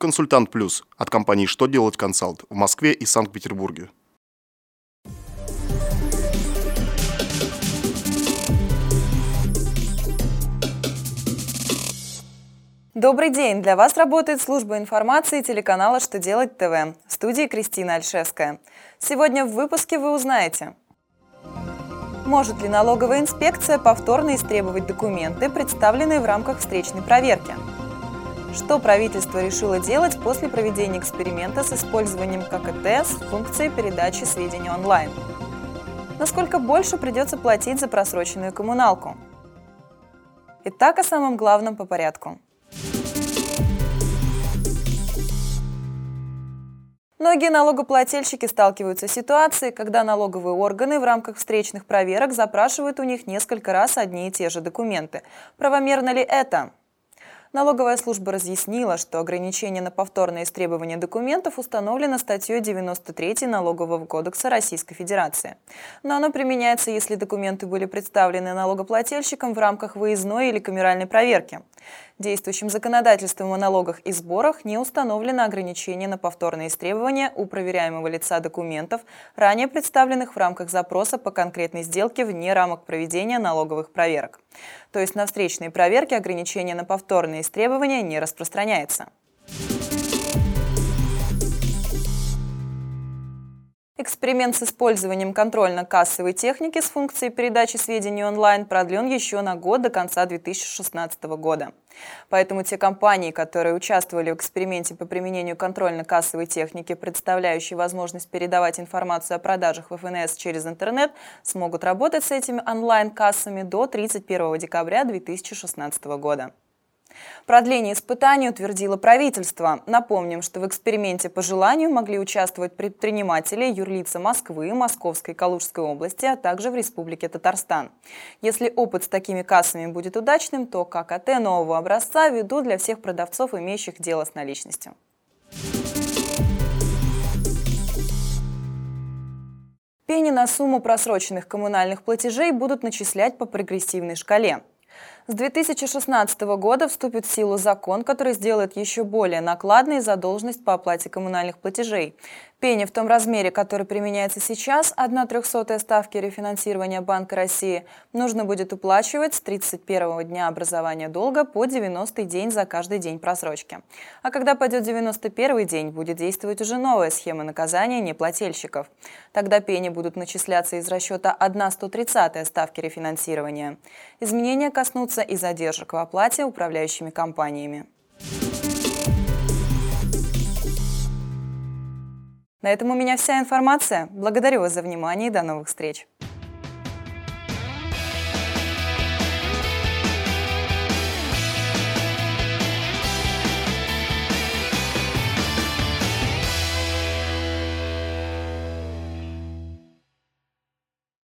Консультант Плюс от компании «Что делать консалт» в Москве и Санкт-Петербурге. Добрый день! Для вас работает служба информации телеканала «Что делать ТВ» в студии Кристина Альшевская. Сегодня в выпуске вы узнаете Может ли налоговая инспекция повторно истребовать документы, представленные в рамках встречной проверки – что правительство решило делать после проведения эксперимента с использованием ККТ с функцией передачи сведений онлайн? Насколько больше придется платить за просроченную коммуналку? Итак, о самом главном по порядку. Многие налогоплательщики сталкиваются с ситуацией, когда налоговые органы в рамках встречных проверок запрашивают у них несколько раз одни и те же документы. Правомерно ли это? Налоговая служба разъяснила, что ограничение на повторное истребование документов установлено статьей 93 Налогового кодекса Российской Федерации. Но оно применяется, если документы были представлены налогоплательщикам в рамках выездной или камеральной проверки. Действующим законодательством о налогах и сборах не установлено ограничение на повторные истребования у проверяемого лица документов, ранее представленных в рамках запроса по конкретной сделке вне рамок проведения налоговых проверок. То есть на встречные проверки ограничение на повторные истребования не распространяется. Эксперимент с использованием контрольно-кассовой техники с функцией передачи сведений онлайн продлен еще на год до конца 2016 года. Поэтому те компании, которые участвовали в эксперименте по применению контрольно-кассовой техники, представляющей возможность передавать информацию о продажах в ФНС через интернет, смогут работать с этими онлайн-кассами до 31 декабря 2016 года. Продление испытаний утвердило правительство. Напомним, что в эксперименте по желанию могли участвовать предприниматели, юрлица Москвы, Московской и Калужской области, а также в Республике Татарстан. Если опыт с такими кассами будет удачным, то ККТ нового образца ведут для всех продавцов, имеющих дело с наличностью. Пени на сумму просроченных коммунальных платежей будут начислять по прогрессивной шкале. С 2016 года вступит в силу закон, который сделает еще более накладной задолженность по оплате коммунальных платежей. Пени в том размере, который применяется сейчас, 1 трехсотая ставки рефинансирования Банка России, нужно будет уплачивать с 31 дня образования долга по 90 день за каждый день просрочки. А когда пойдет 91 день, будет действовать уже новая схема наказания неплательщиков. Тогда пени будут начисляться из расчета 1 130 ставки рефинансирования. Изменения коснутся и задержек в оплате управляющими компаниями. На этом у меня вся информация. Благодарю вас за внимание и до новых встреч.